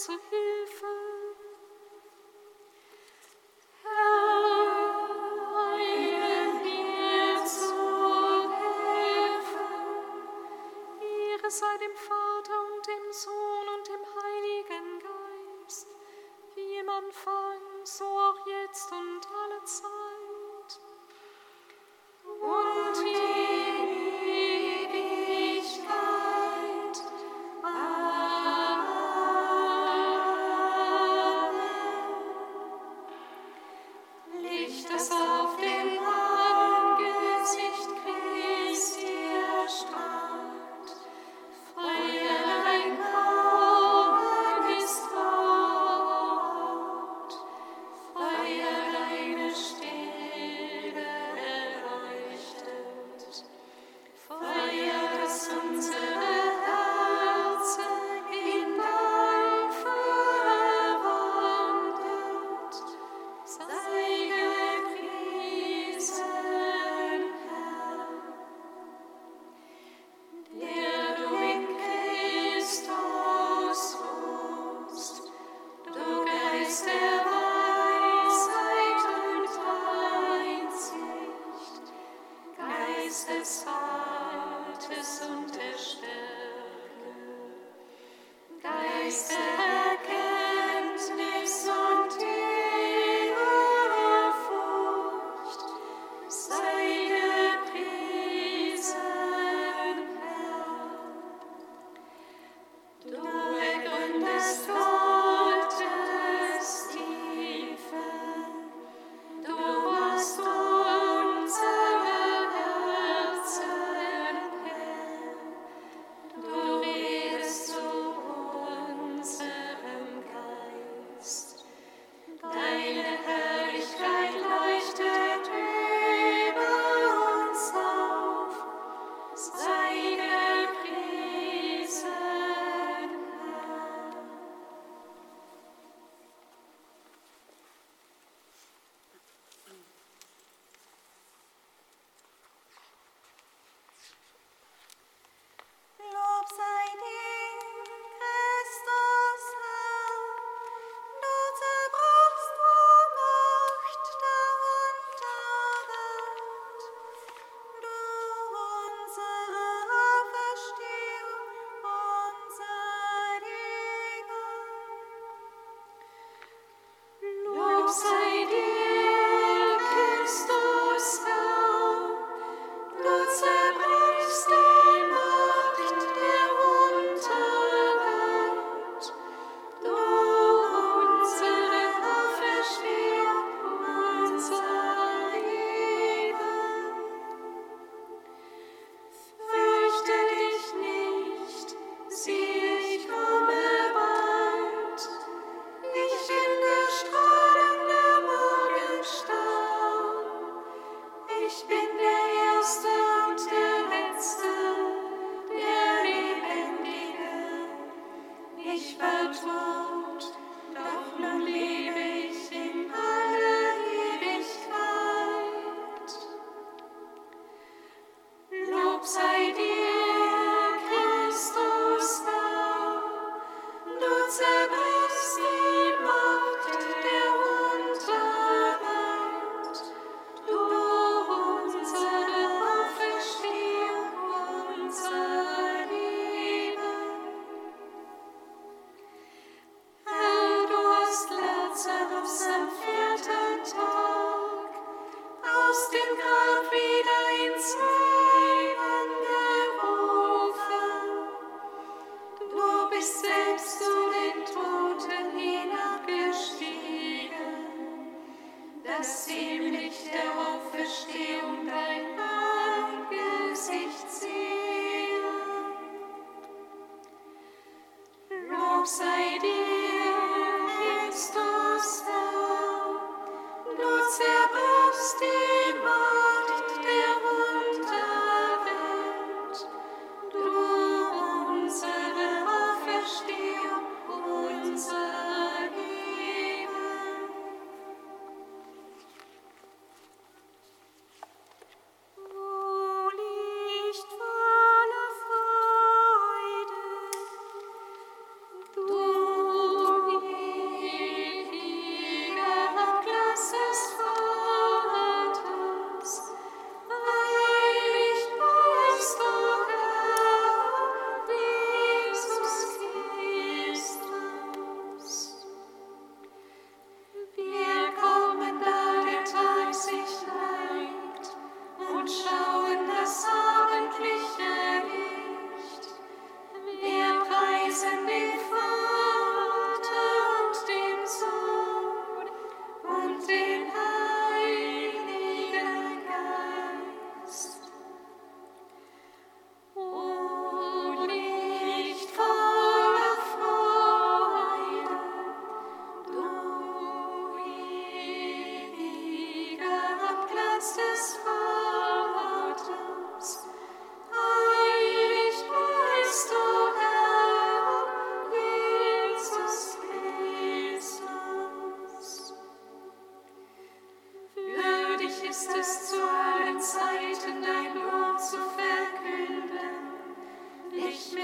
zu seven.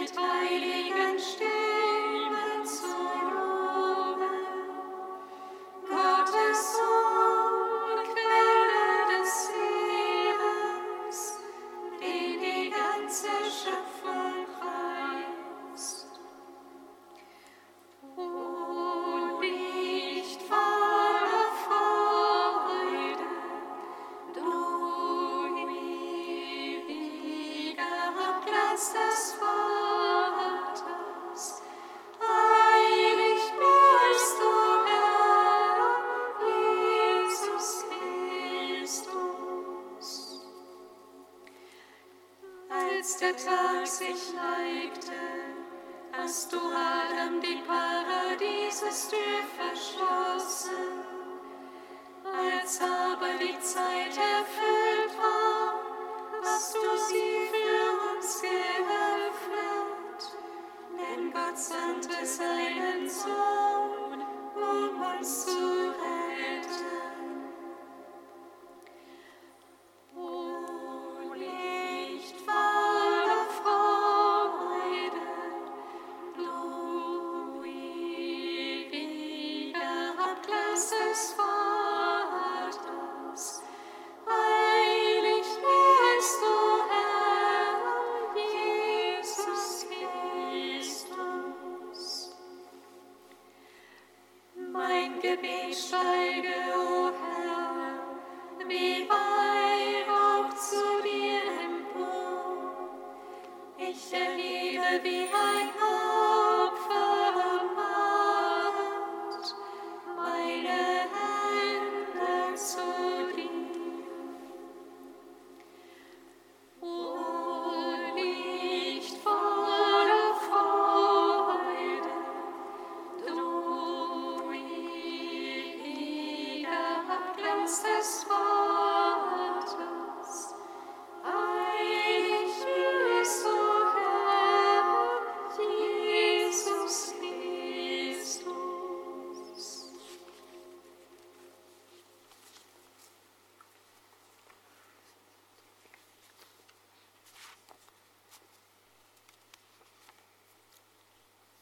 mit heiligen Sternen.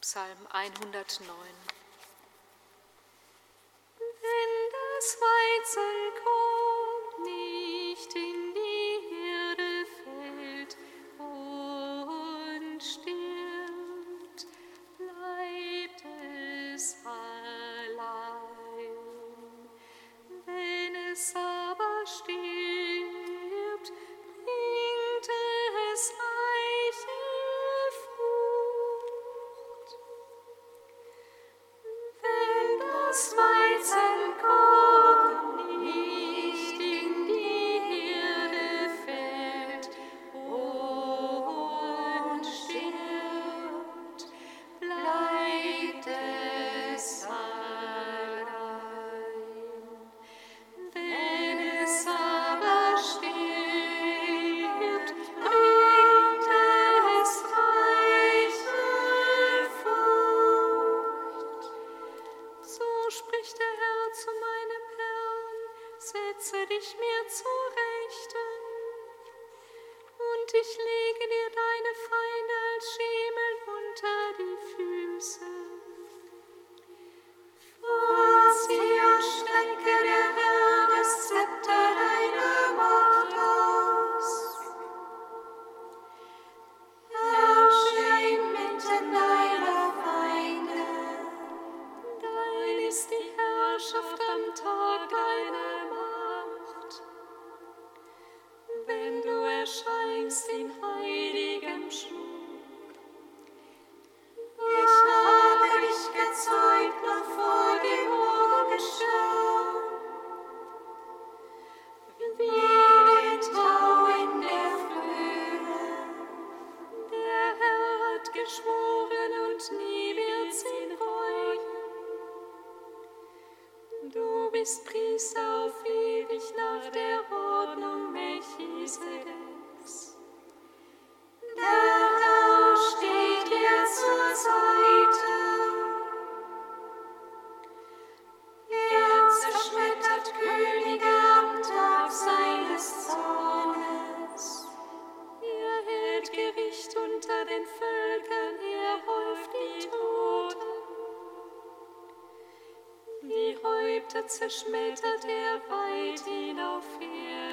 Psalm 109. zerschmettert er weit hinauf her.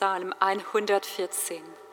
Psalm 114.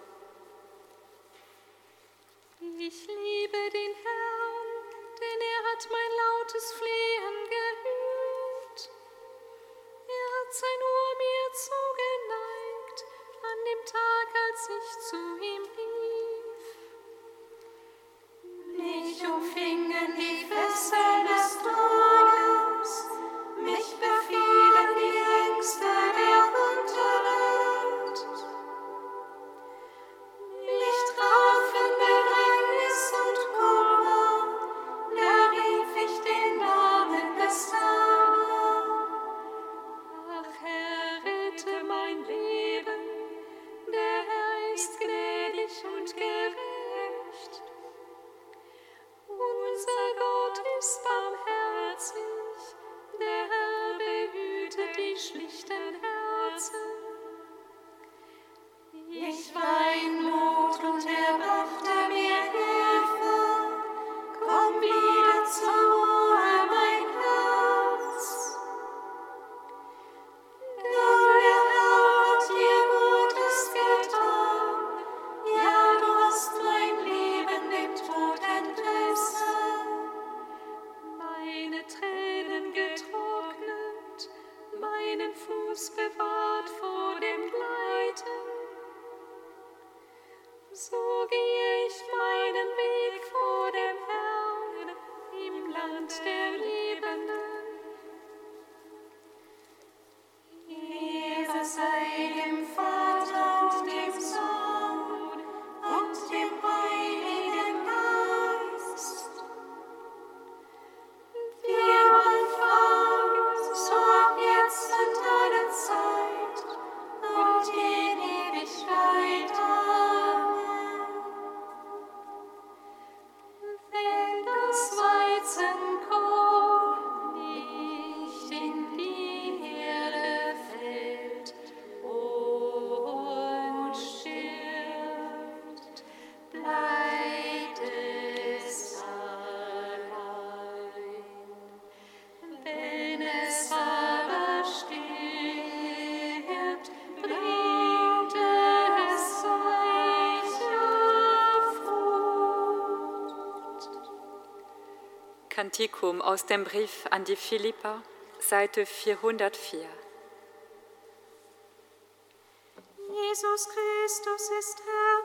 Domestikum aus dem Brief an die Philippa, Seite 404. Jesus Christus ist Herr.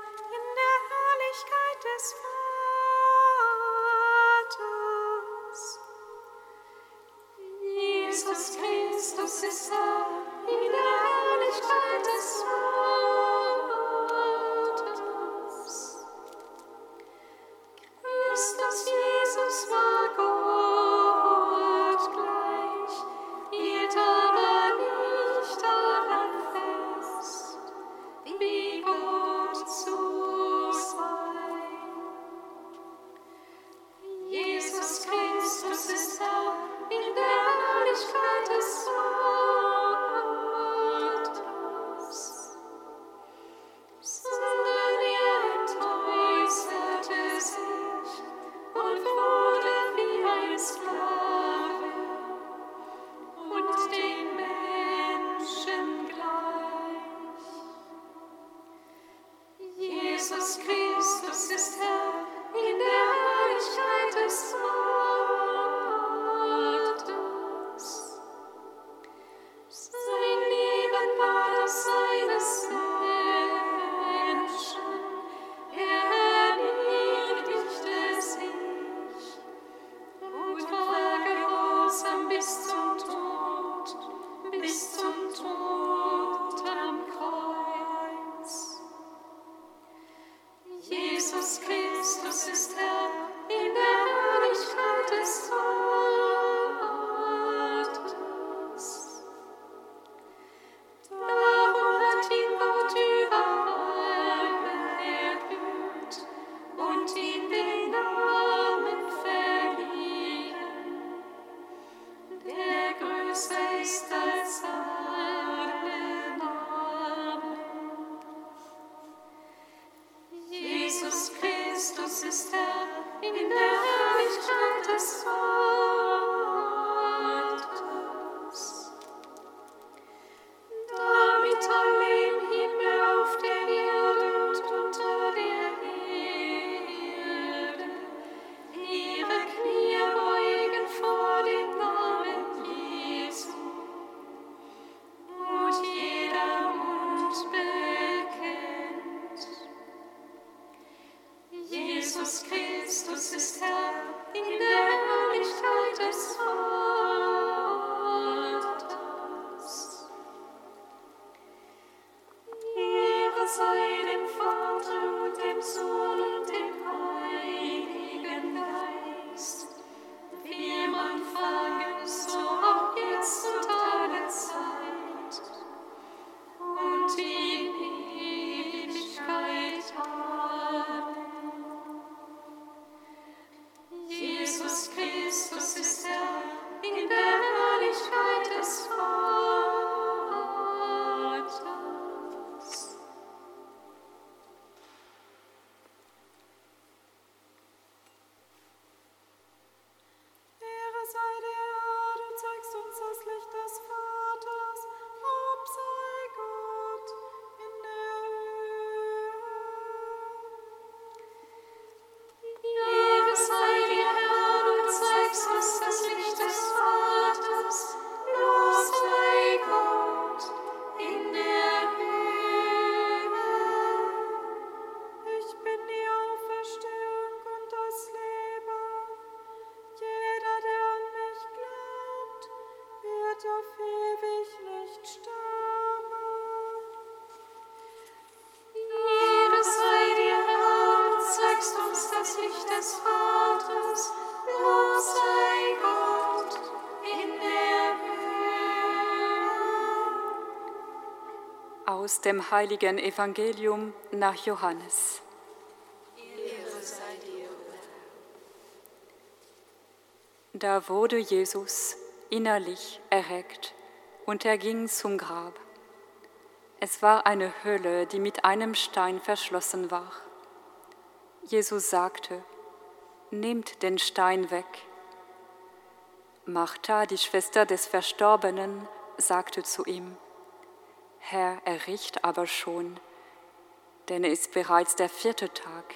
Aus dem heiligen Evangelium nach Johannes. Da wurde Jesus innerlich erregt und er ging zum Grab. Es war eine Höhle, die mit einem Stein verschlossen war. Jesus sagte, Nehmt den Stein weg. Martha, die Schwester des Verstorbenen, sagte zu ihm, Herr, er riecht aber schon, denn es ist bereits der vierte Tag.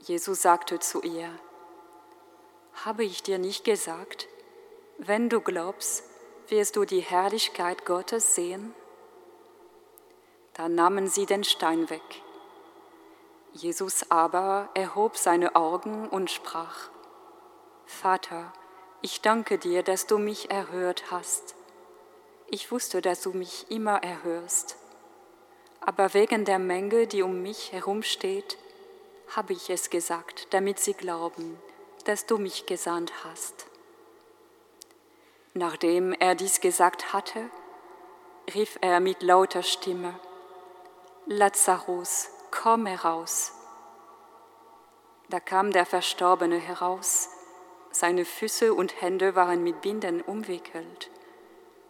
Jesus sagte zu ihr, habe ich dir nicht gesagt, wenn du glaubst, wirst du die Herrlichkeit Gottes sehen? Da nahmen sie den Stein weg. Jesus aber erhob seine Augen und sprach, Vater, ich danke dir, dass du mich erhört hast ich wusste, dass du mich immer erhörst. Aber wegen der Menge, die um mich herumsteht, habe ich es gesagt, damit sie glauben, dass du mich gesandt hast. Nachdem er dies gesagt hatte, rief er mit lauter Stimme, Lazarus, komm heraus. Da kam der Verstorbene heraus, seine Füße und Hände waren mit Binden umwickelt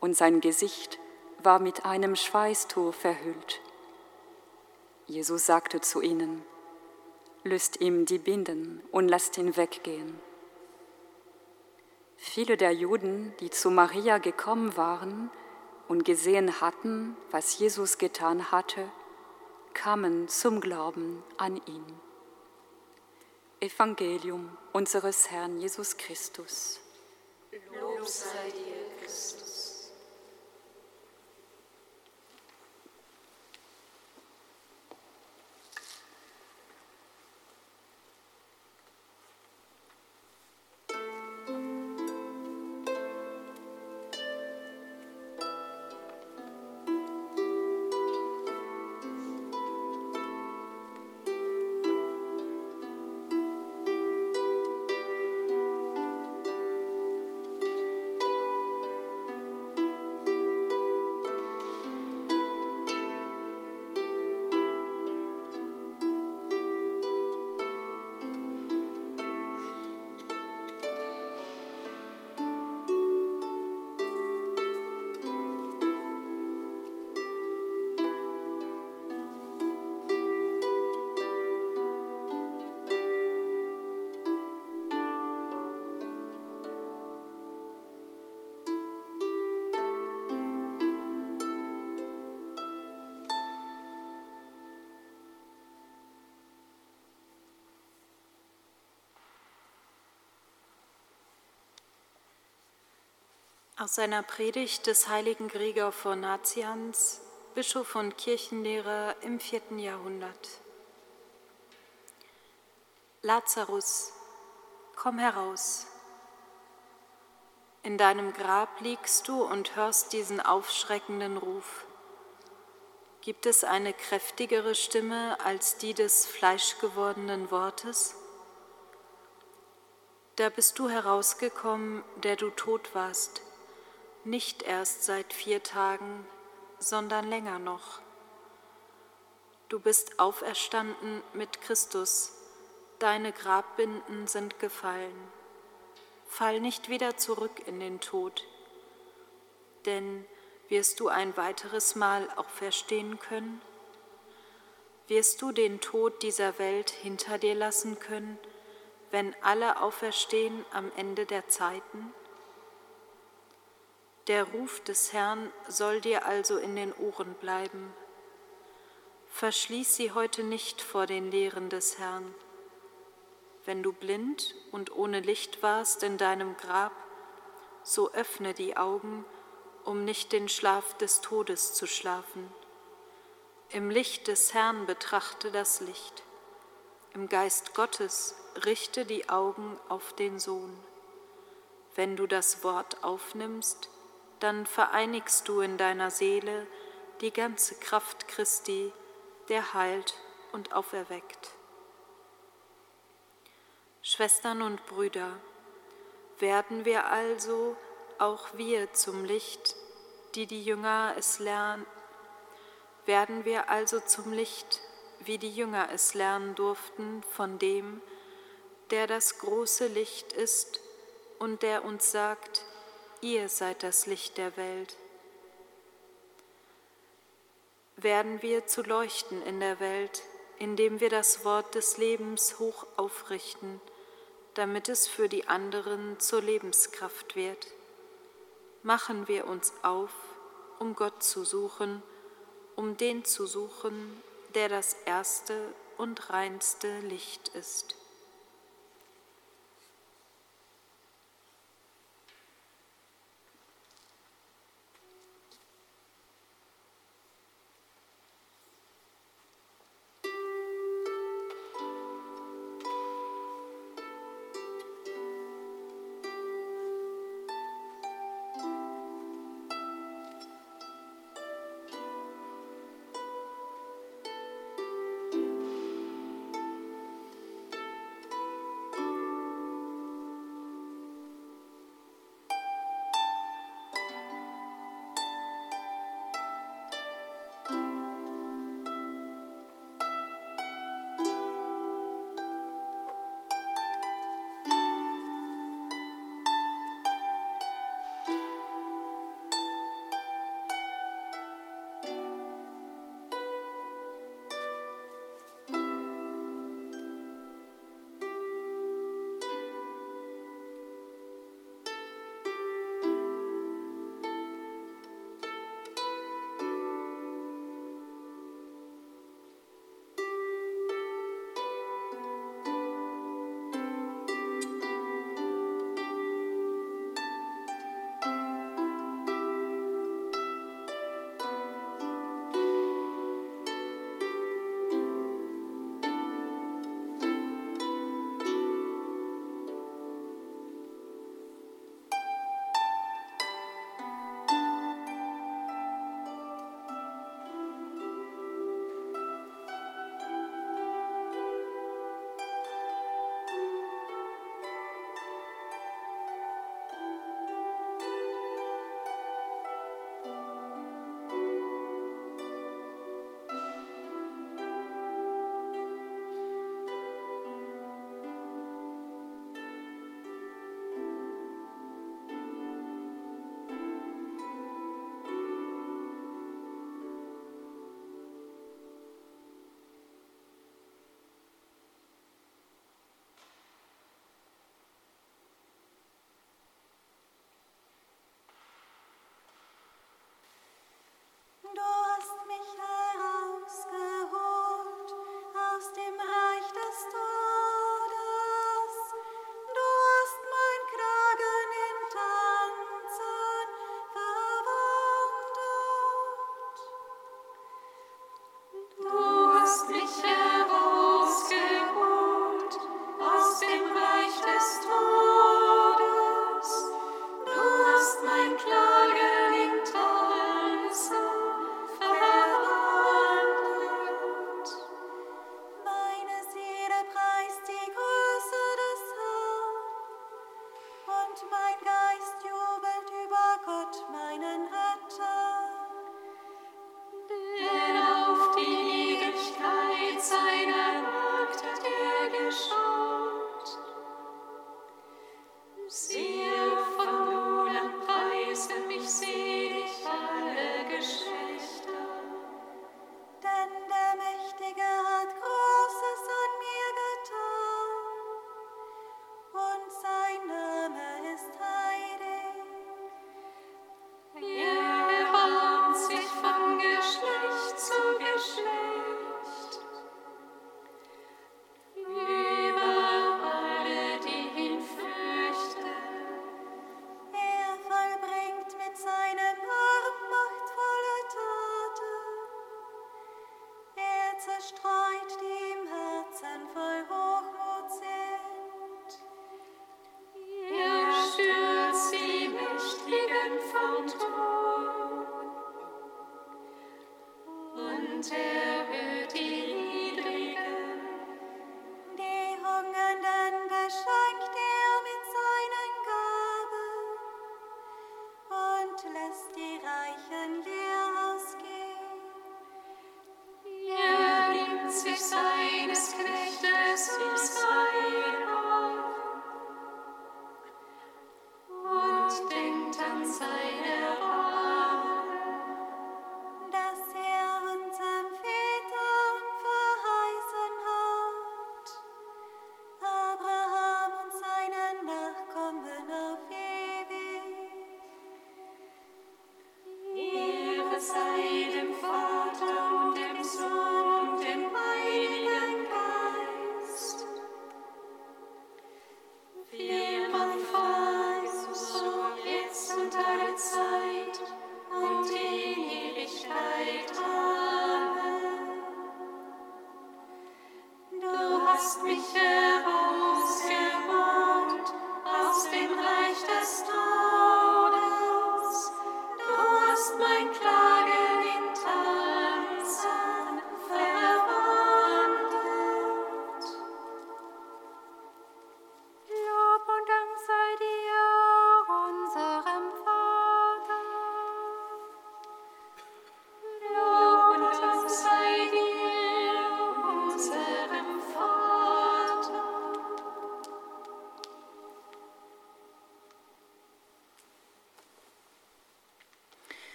und sein Gesicht war mit einem Schweißtuch verhüllt. Jesus sagte zu ihnen, löst ihm die Binden und lasst ihn weggehen. Viele der Juden, die zu Maria gekommen waren und gesehen hatten, was Jesus getan hatte, kamen zum Glauben an ihn. Evangelium unseres Herrn Jesus Christus. Lob sei dir, Christus. Aus seiner Predigt des heiligen Gregor von Nazians, Bischof und Kirchenlehrer im vierten Jahrhundert. Lazarus, komm heraus. In deinem Grab liegst du und hörst diesen aufschreckenden Ruf. Gibt es eine kräftigere Stimme als die des fleischgewordenen Wortes? Da bist du herausgekommen, der du tot warst, nicht erst seit vier Tagen, sondern länger noch. Du bist auferstanden mit Christus, deine Grabbinden sind gefallen. Fall nicht wieder zurück in den Tod, denn wirst du ein weiteres Mal auch verstehen können? Wirst du den Tod dieser Welt hinter dir lassen können, wenn alle auferstehen am Ende der Zeiten? Der Ruf des Herrn soll dir also in den Ohren bleiben. Verschließ sie heute nicht vor den Lehren des Herrn. Wenn du blind und ohne Licht warst in deinem Grab, so öffne die Augen, um nicht den Schlaf des Todes zu schlafen. Im Licht des Herrn betrachte das Licht. Im Geist Gottes richte die Augen auf den Sohn. Wenn du das Wort aufnimmst, dann vereinigst du in deiner Seele die ganze Kraft Christi, der heilt und auferweckt. Schwestern und Brüder, werden wir also auch wir zum Licht, die die Jünger es lernen, werden wir also zum Licht, wie die Jünger es lernen durften von dem, der das große Licht ist und der uns sagt, ihr seid das Licht der Welt. Werden wir zu leuchten in der Welt, indem wir das Wort des Lebens hoch aufrichten, damit es für die anderen zur Lebenskraft wird machen wir uns auf, um Gott zu suchen, um den zu suchen, der das erste und reinste Licht ist.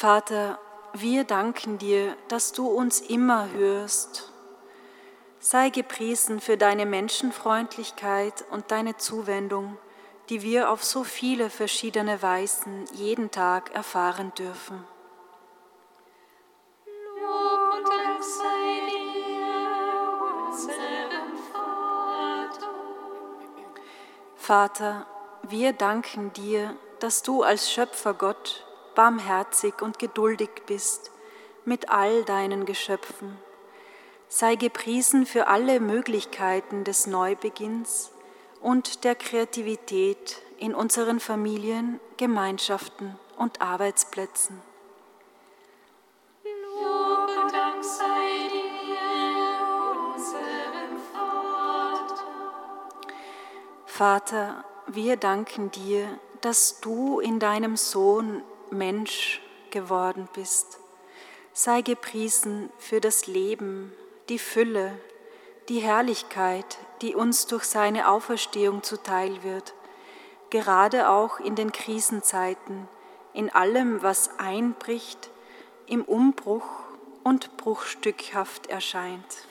Vater, wir danken dir, dass du uns immer hörst. Sei gepriesen für deine Menschenfreundlichkeit und deine Zuwendung, die wir auf so viele verschiedene Weisen jeden Tag erfahren dürfen. Lob und Dank sei dir, unserem Vater. Vater, wir danken dir, dass du als Schöpfergott barmherzig und geduldig bist mit all deinen Geschöpfen. Sei gepriesen für alle Möglichkeiten des Neubeginns und der Kreativität in unseren Familien, Gemeinschaften und Arbeitsplätzen. Lob und Dank sei dir, unserem Vater. Vater, wir danken dir, dass du in deinem Sohn Mensch geworden bist. Sei gepriesen für das Leben, die Fülle, die Herrlichkeit, die uns durch seine Auferstehung zuteil wird, gerade auch in den Krisenzeiten, in allem, was einbricht, im Umbruch und bruchstückhaft erscheint.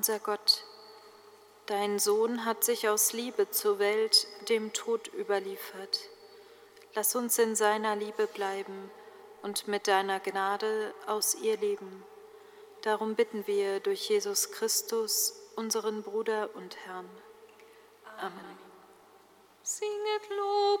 Unser Gott, dein Sohn hat sich aus Liebe zur Welt dem Tod überliefert. Lass uns in seiner Liebe bleiben und mit deiner Gnade aus ihr leben. Darum bitten wir durch Jesus Christus, unseren Bruder und Herrn. Amen. Singet Lob